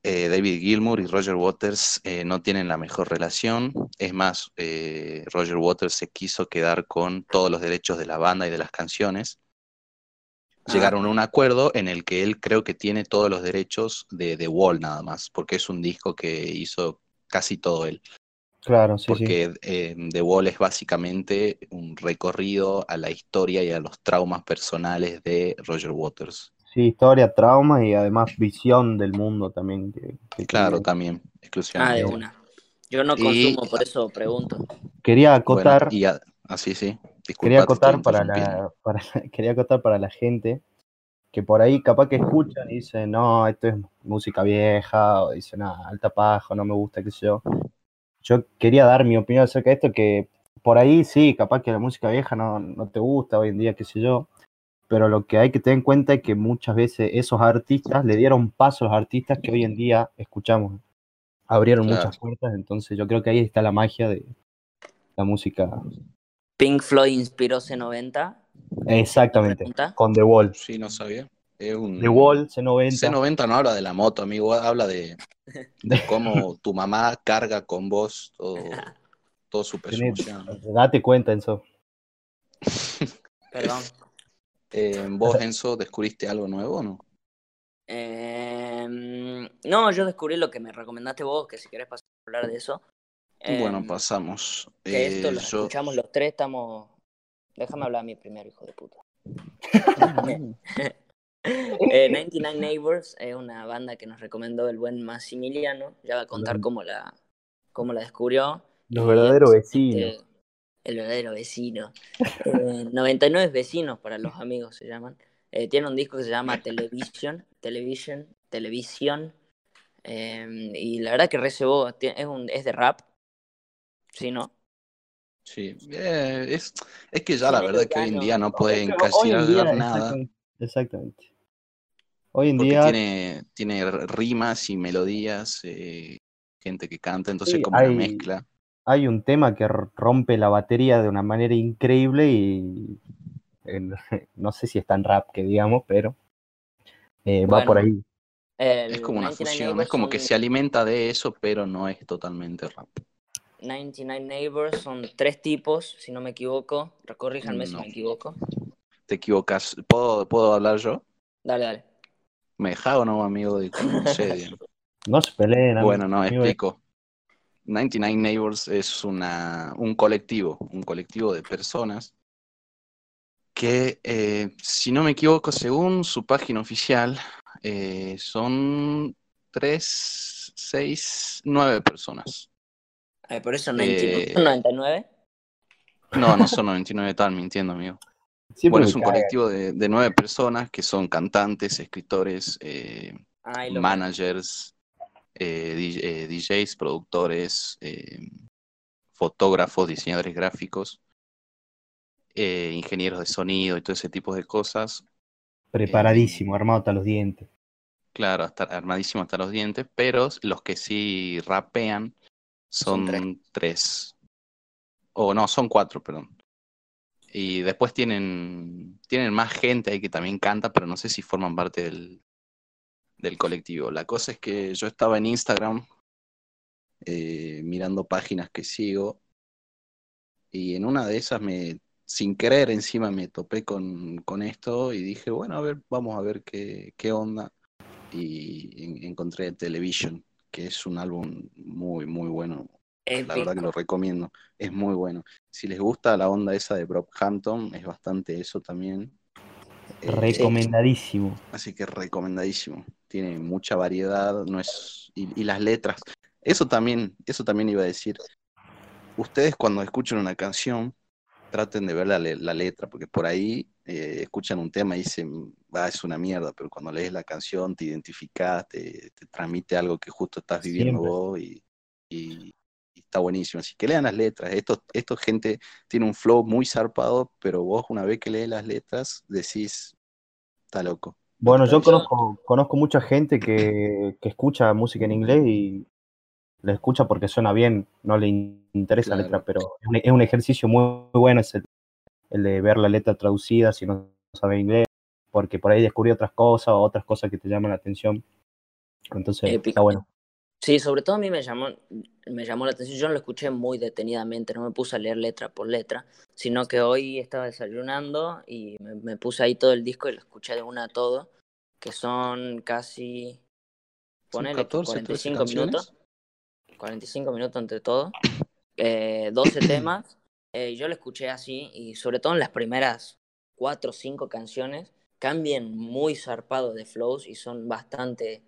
eh, David Gilmour y Roger Waters eh, no tienen la mejor relación. Es más, eh, Roger Waters se quiso quedar con todos los derechos de la banda y de las canciones. Ah. Llegaron a un acuerdo en el que él creo que tiene todos los derechos de The Wall nada más, porque es un disco que hizo casi todo él. Claro, sí, sí. Porque eh, The Wall es básicamente un recorrido a la historia y a los traumas personales de Roger Waters. Sí, historia, trauma y además visión del mundo también. Que, que Claro, tiene. también, Ah, exclusivamente. de una. Yo no Y- consumo, por eso pregunto. Quería Bueno, acotar, y a- así sí, disculpa, quería acotar para la, para, quería acotar para la gente que por ahí capaz que escuchan y dicen, no, esto es música vieja, o dicen, ah, alta paja, no me gusta, qué sé yo. Yo quería dar mi opinión acerca de esto, que por ahí sí, capaz que la música vieja no, no te gusta hoy en día, qué sé yo, pero lo que hay que tener en cuenta es que muchas veces esos artistas le dieron paso a los artistas que hoy en día escuchamos. Abrieron Claro. muchas puertas, entonces yo creo que ahí está la magia de la música. Pink Floyd inspiró C90. Exactamente, con The Wall. Sí, no sabía. Es un... The Wall, C90. C90 no habla de la moto, amigo, habla de, de cómo tu mamá carga con vos todo, todo su peso. Date cuenta, Enzo. Perdón. Eh, ¿Vos, Enzo, descubriste algo nuevo o no? Em, no, yo descubrí lo que me recomendaste vos, que si querés pasar a hablar de eso. bueno, Em, pasamos. Que Eh, esto lo yo- escuchamos los tres, estamos. Déjame hablar a mí primero, hijo de puta. Eh, 99 Neighbors es una banda que nos recomendó el buen Massimiliano. Ya va a contar cómo la, cómo la descubrió. Los verdaderos es, vecinos. este, el verdadero vecino. Eh, 99 vecinos para los amigos se llaman. Eh, tiene un disco que se llama Television. Television. Televisión. Eh, y la verdad que recebó. Es, un, es de rap. Sí, ¿no? Sí, eh, es, es que ya la verdad que hoy en día no puede Es que hoy en día, encasillar nada. exactamente, exactamente. Hoy en Porque día tiene, tiene rimas y melodías, eh, gente que canta, entonces Sí, como una mezcla. Hay un tema que rompe la batería de una manera increíble y eh, no sé si es tan rap que digamos, pero eh, va por ahí. Es como una 99 fusión, es Neighbors como que son- se alimenta de eso, pero no es totalmente rap. 99 Neighbors son tres tipos, si no me equivoco. Corríjanme si No. me equivoco. Te equivocas. ¿Puedo, ¿puedo hablar yo? Dale, dale. ¿Me dejas o no, amigo? De no sé, No se peleen. amigo. Bueno, no, Amigo, explico. 99 Neighbors es una, un colectivo, un colectivo de personas que, eh, si no me equivoco, según su página oficial, eh, son tres, seis, nueve personas. Ay, por eso 99. Eh, ¿Son 99. No, no son 99, están mintiendo, amigo. siempre Bueno, es un caga. colectivo de, de nueve personas que son cantantes, escritores, eh, Ay, managers, eh, DJ- eh, DJs, productores, eh, fotógrafos, diseñadores gráficos, eh, ingenieros de sonido y todo ese tipo de cosas. Preparadísimo, armado hasta los dientes. Claro, hasta armadísimo hasta los dientes, pero los que sí rapean Son son, tres. tres. O no, son cuatro, perdón. Y después tienen, tienen más gente ahí que también canta, pero no sé si forman parte del, del colectivo. La cosa es que yo estaba en Instagram eh, mirando páginas que sigo y en una de esas me, sin querer encima me topé con, con esto y dije, bueno, a ver, vamos a ver qué, qué onda. Y en- encontré Television, que es un álbum muy, muy bueno. La verdad que lo recomiendo. Es muy bueno. Si les gusta la onda esa de Brockhampton, es bastante eso también. Eh, Recomendadísimo. Así que recomendadísimo. Tiene mucha variedad, no es y, y las letras. Eso también, eso también iba a decir. ustedes cuando escuchen una canción, traten de ver la, le- la letra, porque por ahí eh, escuchan un tema y dicen, va, es una mierda, pero cuando lees la canción te identificas, te, te transmite algo que justo estás viviendo Siempre. vos y, y- y está buenísimo. Así que lean las letras. Esto, esto gente tiene un flow muy zarpado, pero vos una vez que lees las letras decís, está loco. Bueno, yo conozco, conozco mucha gente que, que escucha música en inglés y la escucha porque suena bien, no le in- interesa la letra, pero es un, es un ejercicio muy, muy bueno es el, el de ver la letra traducida si no sabe inglés, porque por ahí descubrí otras cosas o otras cosas que te llaman la atención. Entonces, Épico. está bueno. Sí, sobre todo a mí me llamó, me llamó la atención. Yo no lo escuché muy detenidamente, no me puse a leer letra por letra, sino que hoy estaba desayunando y me, me puse ahí todo el disco y lo escuché de una a todo, que son casi, ponele que 14, 13 45 minutos, 45 minutos entre todo, eh, 12 temas. eh, yo lo escuché así y sobre todo en las primeras 4 o 5 canciones cambian muy zarpado de flows y son bastante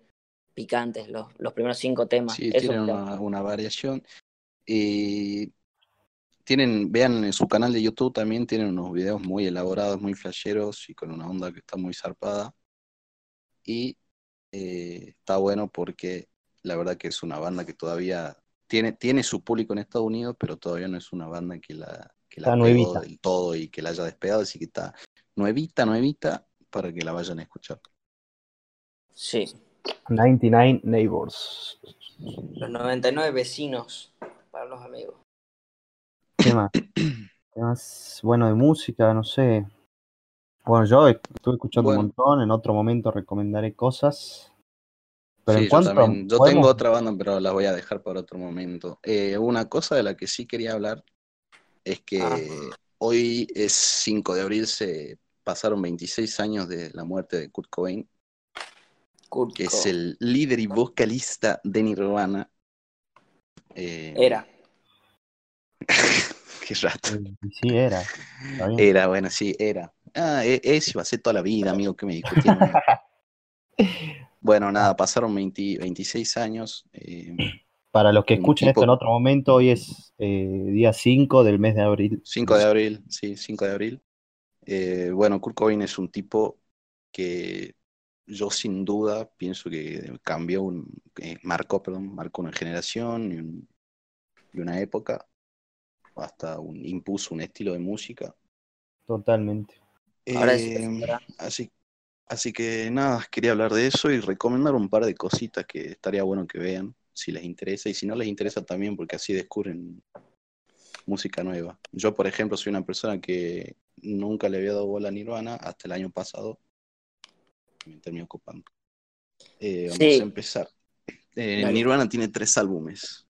picantes los, los primeros 5 temas. Sí, Eso tienen una, una variación. Y tienen, vean en su canal de YouTube también tienen unos videos muy elaborados, muy flasheros y con una onda que está muy zarpada. Y eh, está bueno porque la verdad que es una banda que todavía tiene, tiene su público en Estados Unidos, pero todavía no es una banda que la, que la nuevita. del todo y que la haya despegado, así que está nuevita, nuevita para que la vayan a escuchar. Sí, 99 Neighbors. los 99 vecinos para los amigos. ¿Qué más? ¿Qué más? Bueno, de música, no sé. Bueno, yo estuve escuchando Bueno. un montón, en otro momento recomendaré cosas. Pero Sí, en yo cuanto también. Yo podemos- tengo otra banda, pero la voy a dejar para otro momento. Eh, una cosa de la que sí quería hablar es que Ah. hoy es 5 de abril, se pasaron 26 años de la muerte de Kurt Cobain, Kurt que es el líder y vocalista de Nirvana. Eh, Era. Qué rato. Sí, era. Era, bueno, sí, era. Ah, e- ese iba a ser toda la vida, amigo, que me discutieron. Bueno, nada, pasaron 20 26 años. eh, Para los que escuchen esto en otro momento, hoy es eh, día 5 del mes de abril. 5 de abril, sí, 5 de abril. Eh, bueno, Kurt Cobain es un tipo que yo sin duda pienso que cambió un, marcó, perdón, marcó una generación y, un- y una época, hasta un, impuso un estilo de música. Totalmente. Ahora es- Eh, así, así que nada, quería hablar de eso y recomendar un par de cositas que estaría bueno que vean, si les interesa, y si no les interesa también, porque así descubren música nueva. Yo, por ejemplo, soy una persona que nunca le había dado bola a Nirvana hasta el año pasado. Me terminó ocupando. Eh, vamos Sí. a empezar. Eh. Nirvana tiene tres álbumes.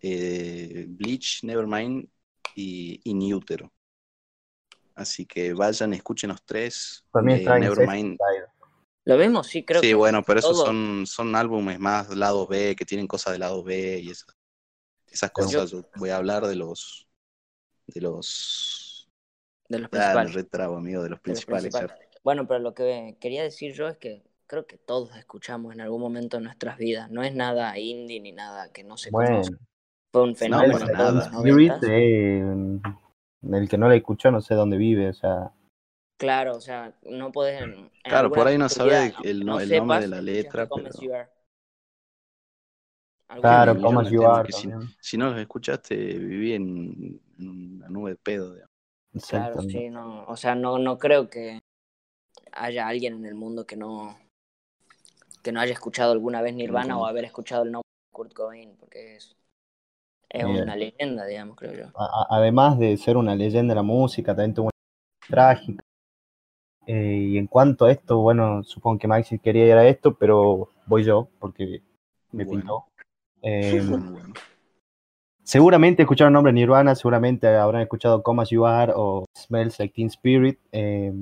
Eh, Bleach, Nevermind y In Utero. Así que vayan, escuchen los tres. También Eh, Nevermind. ¿Lo vemos? Sí, creo sí, que bueno, pero esos son, son álbumes más lado B, que tienen cosas de lado B y esas, esas cosas. Yo voy a hablar de los de los de los ah, principales. retrabo, amigo, de los de los principales. Bueno, pero lo que quería decir yo es que creo que todos escuchamos en algún momento de nuestras vidas. No es nada indie ni nada que no se Bueno, conoce. Fue un fenómeno de nada. los Spirit, 90. eh, el que no la escuchó no sé dónde vive, o sea, Claro, o sea, no puedes. en- en Claro, por ahí no aunque el no- el sepas, nombre de la letra, pero- claro, como You Are. Si no los escuchaste, viví en, en una nube de pedo. digamos. Claro, sí, no. O sea, no, no creo que haya alguien en el mundo que no que no haya escuchado alguna vez Nirvana o haber escuchado el nombre de Kurt Cobain, porque es, es Bien. una leyenda, digamos, creo yo. A- además de ser una leyenda de la música, también tuvo una trágica. Eh, y en cuanto a esto, bueno, supongo que Maxi quería ir a esto, pero voy yo, porque me Bueno. pintó. Eh, Bueno, bueno. seguramente escucharon el nombre Nirvana, seguramente habrán escuchado Come As You Are o Smells Like Teen Spirit, eh,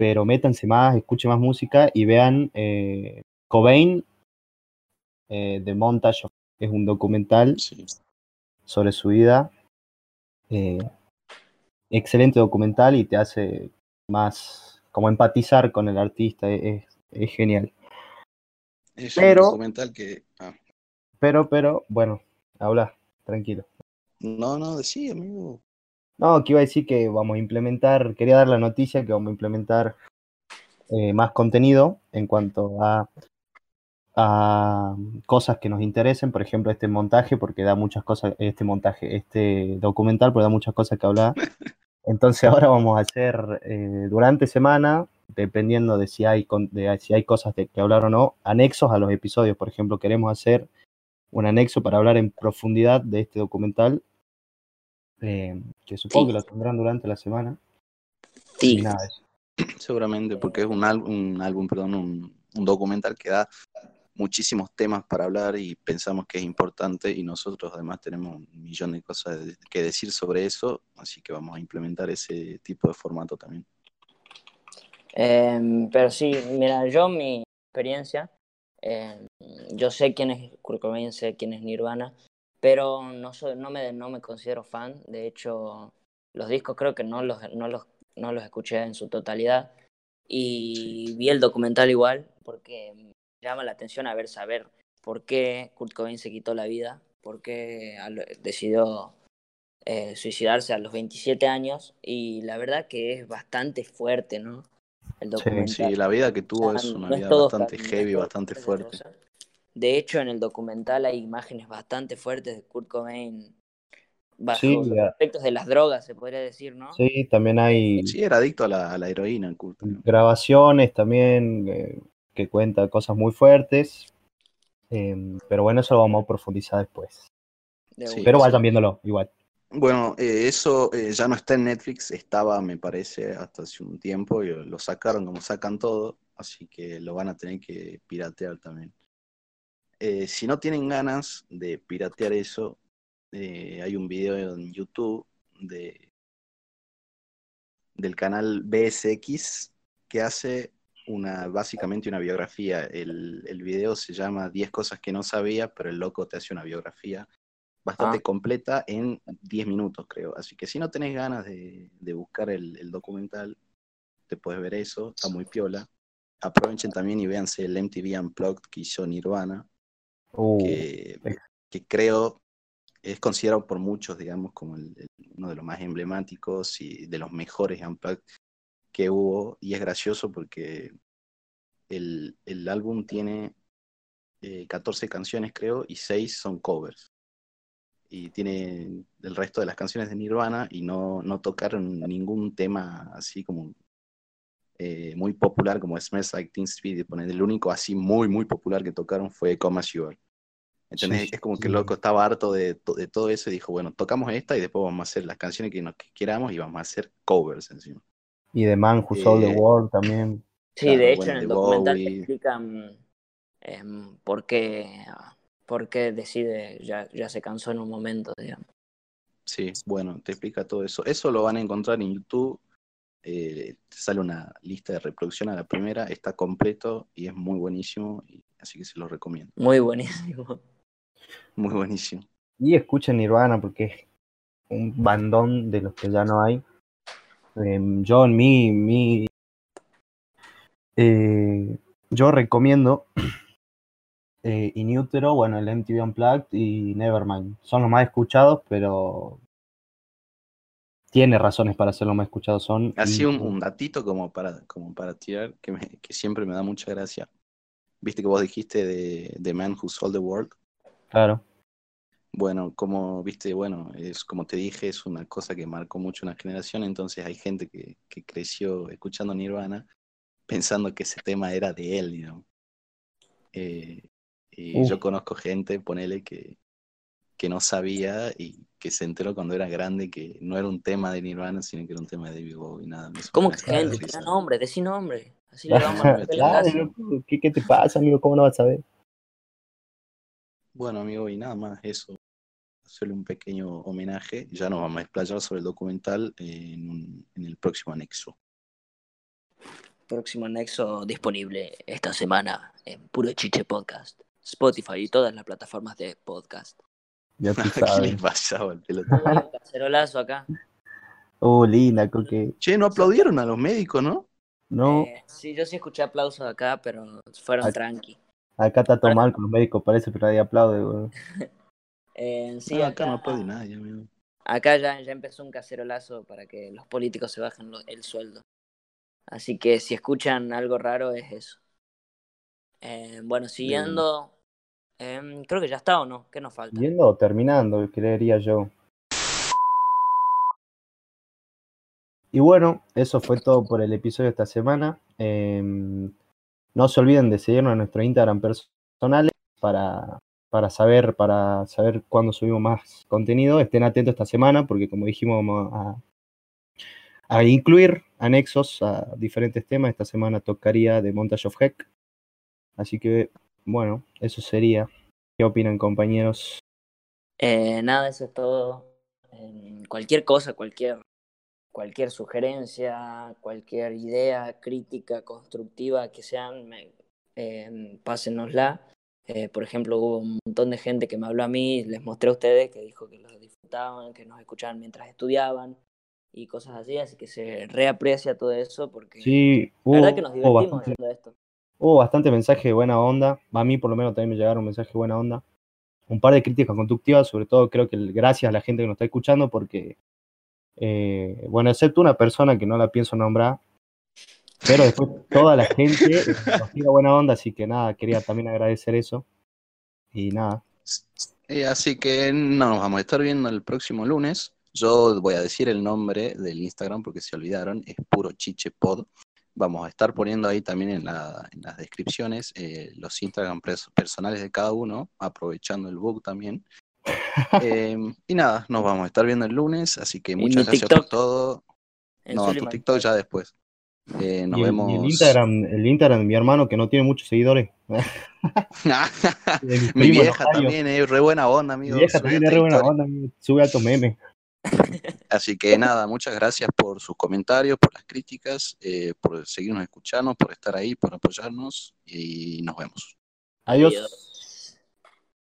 pero métanse más, escuchen más música y vean eh, Cobain, eh, The Montage, of- es un documental Sí. sobre su vida. Eh, excelente documental y te hace más como empatizar con el artista, e-, es, es genial. Es Pero- un documental que. ah, Pero, pero, bueno, habla, tranquilo. No, no, sí, amigo. No, que iba a decir que vamos a implementar, quería dar la noticia que vamos a implementar eh, más contenido en cuanto a, a cosas que nos interesen, por ejemplo, este montaje, porque da muchas cosas, este montaje, este documental, porque da muchas cosas que hablar. Entonces ahora vamos a hacer eh, durante semana, dependiendo de si hay, de si hay cosas de que hablar o no, anexos a los episodios. Por ejemplo, queremos hacer un anexo para hablar en profundidad de este documental, eh, que supongo que lo tendrán durante la semana. Sí. nada. Seguramente, porque es un álbum, un álbum, perdón, un, un documental que da muchísimos temas para hablar y pensamos que es importante y nosotros además tenemos un millón de cosas que decir sobre eso, así que vamos a implementar ese tipo de formato también. Em, pero sí, mira, yo mi experiencia, em, yo sé quién es Kurt Cobain, sé quién es Nirvana, pero no soy, no me, no me considero fan. De hecho, los discos creo que no los, no los, no los escuché en su totalidad. Y vi el documental igual, porque me llama la atención a ver, saber por qué Kurt Cobain se quitó la vida, por qué decidió eh, suicidarse a los 27 años. Y la verdad que es bastante fuerte, ¿no? El documental. Sí, la vida que tuvo O es una no vida bastante heavy, bastante fuerte. De hecho, en el documental hay imágenes bastante fuertes de Kurt Cobain bajo Sí, los ya. efectos de las drogas, se podría decir, ¿no? Sí, también hay Sí, era adicto a la, a la heroína, Kurt. grabaciones también eh, que cuentan cosas muy fuertes. Em, pero bueno, eso lo vamos a profundizar después. De Sí. una. Pero vayan viéndolo igual. Bueno, eh, eso eh, ya no está en Netflix, estaba, me parece, hasta hace un tiempo, y lo sacaron como sacan todo, así que lo van a tener que piratear también. Eh, si no tienen ganas de piratear eso, eh, hay un video en YouTube de, del canal BSX que hace una, básicamente una biografía. El, el video se llama 10 cosas que no sabía, pero el loco te hace una biografía bastante Ah. completa en 10 minutos, creo. Así que si no tenés ganas de, de buscar el, el documental, te puedes ver eso, está muy piola. Aprovechen también y véanse el MTV Unplugged que hizo Nirvana, Uh, que, que creo es considerado por muchos, digamos, como el- el- uno de los más emblemáticos y de los mejores Unplugged que hubo. Y es gracioso porque el, el álbum tiene eh, 14 canciones, creo, y 6 son covers. Y tiene el resto de las canciones de Nirvana y no, no tocaron ningún tema así como eh, muy popular como Smells Like Teen Spirit. Poner el único así muy, muy popular que tocaron fue You Are. ¿Entendés? Sí, es como que sí. el loco estaba harto de, to- de todo eso y dijo, bueno, tocamos esta y después vamos a hacer las canciones que nos que queramos y vamos a hacer covers encima. y The Man Who Sold the eh, World también. Sí, Claro, de hecho bueno, en el documental te Bowie. explican em, por qué, por qué decide, ya, ya se cansó en un momento, digamos. Sí, bueno, te explica todo eso. Eso lo van a encontrar en YouTube. Eh, te sale una lista de reproducción a la primera, está completo y es muy buenísimo, y, así que se lo recomiendo. Muy buenísimo. Muy buenísimo. Y escuchen Nirvana porque es un bandón de los que ya no hay. Em, yo en mi, mi eh, yo recomiendo eh, In Utero, bueno, el MTV Unplugged y Nevermind. Son los más escuchados, pero tiene razones para ser los más escuchados. Son Así un, un datito como para, como para tirar, que, me- que siempre me da mucha gracia. Viste que vos dijiste de The Man Who Sold the World. Claro. Bueno, como viste, bueno, es como te dije, es una cosa que marcó mucho una generación, entonces hay gente que, que creció escuchando Nirvana pensando que ese tema era de él, digamos. Eh, y Uf. yo conozco gente, ponele, que, que no sabía y que se enteró cuando era grande que no era un tema de Nirvana, sino que era un tema de David Bowie, nada. eso ¿Cómo que risa. Tira nombre, decí nombre. Así le vamos a Claro, ¿qué, ¿Qué te pasa, amigo? ¿Cómo no vas a ver? Bueno, amigo, y nada más eso. Hacerle un pequeño homenaje. Ya nos vamos a explayar sobre el documental en, un- en el próximo anexo. Próximo anexo disponible esta semana en Puro Chiche Podcast, Spotify y todas las plataformas de podcast. Ya tú ¿Qué le sabes. pelotudo? Uy, un cacerolazo acá. Oh, linda, coque. Che, no aplaudieron a los médicos, ¿no? No, Eh, sí, yo sí escuché aplausos acá, pero fueron tranqui. acá está todo mal con los médicos, parece, pero nadie aplaude, weón. Eh, sí, No, acá, acá no aplaude nadie, amigo. acá ya, ya empezó un cacerolazo para que los políticos se bajen lo- el sueldo. Así que si escuchan algo raro es eso. Eh, bueno, siguiendo, em, creo que ya está o no, ¿qué nos falta? Yendo o terminando, creería yo. Y bueno, eso fue todo por el episodio de esta semana. Em, no se olviden de seguirnos en nuestro Instagram personales para, para saber, para saber cuándo subimos más contenido. Estén atentos esta semana porque como dijimos vamos a, a incluir anexos a diferentes temas. Esta semana tocaría de Montage of Heck. Así que bueno, eso sería. ¿Qué opinan compañeros? Eh, nada, eso es todo. Em, cualquier cosa, cualquier, cualquier sugerencia, cualquier idea crítica, constructiva que sean, me, em, pásenosla. Eh, por ejemplo, hubo un montón de gente que me habló a mí, les mostré a ustedes, que dijo que los disfrutaban, que nos escuchaban mientras estudiaban y cosas así, así que se reaprecia todo eso porque Sí, la hubo, verdad que nos divertimos haciendo esto. Hubo bastante mensaje de buena onda. A mí por lo menos también me llegaron mensajes de buena onda. Un par de críticas constructivas, sobre todo creo que gracias a la gente que nos está escuchando, porque, eh, bueno, excepto una persona que no la pienso nombrar, pero después toda la gente nos buena onda, así que nada, quería también agradecer eso. Y nada, Eh, así que no nos vamos a estar viendo el próximo lunes. Yo voy a decir el nombre del Instagram porque se olvidaron, es puro chiche pod. Vamos a estar poniendo ahí también en, la- en las descripciones eh, los Instagram personales de cada uno, aprovechando el book también. Eh, y nada, nos vamos a estar viendo el lunes, así que mi muchas gracias por todo. En No, tu. TikTok ya después. Eh, nos y el, y vemos. el Instagram, el Instagram de mi hermano que no tiene muchos seguidores. Mi vieja también es re buena onda, Mi amigo. vieja sube también es re buena onda, amigo, sube altos memes. Así que nada, muchas gracias por sus comentarios, por las críticas, eh, por seguirnos escuchando, por estar ahí, por apoyarnos y nos vemos. Adiós. Adiós.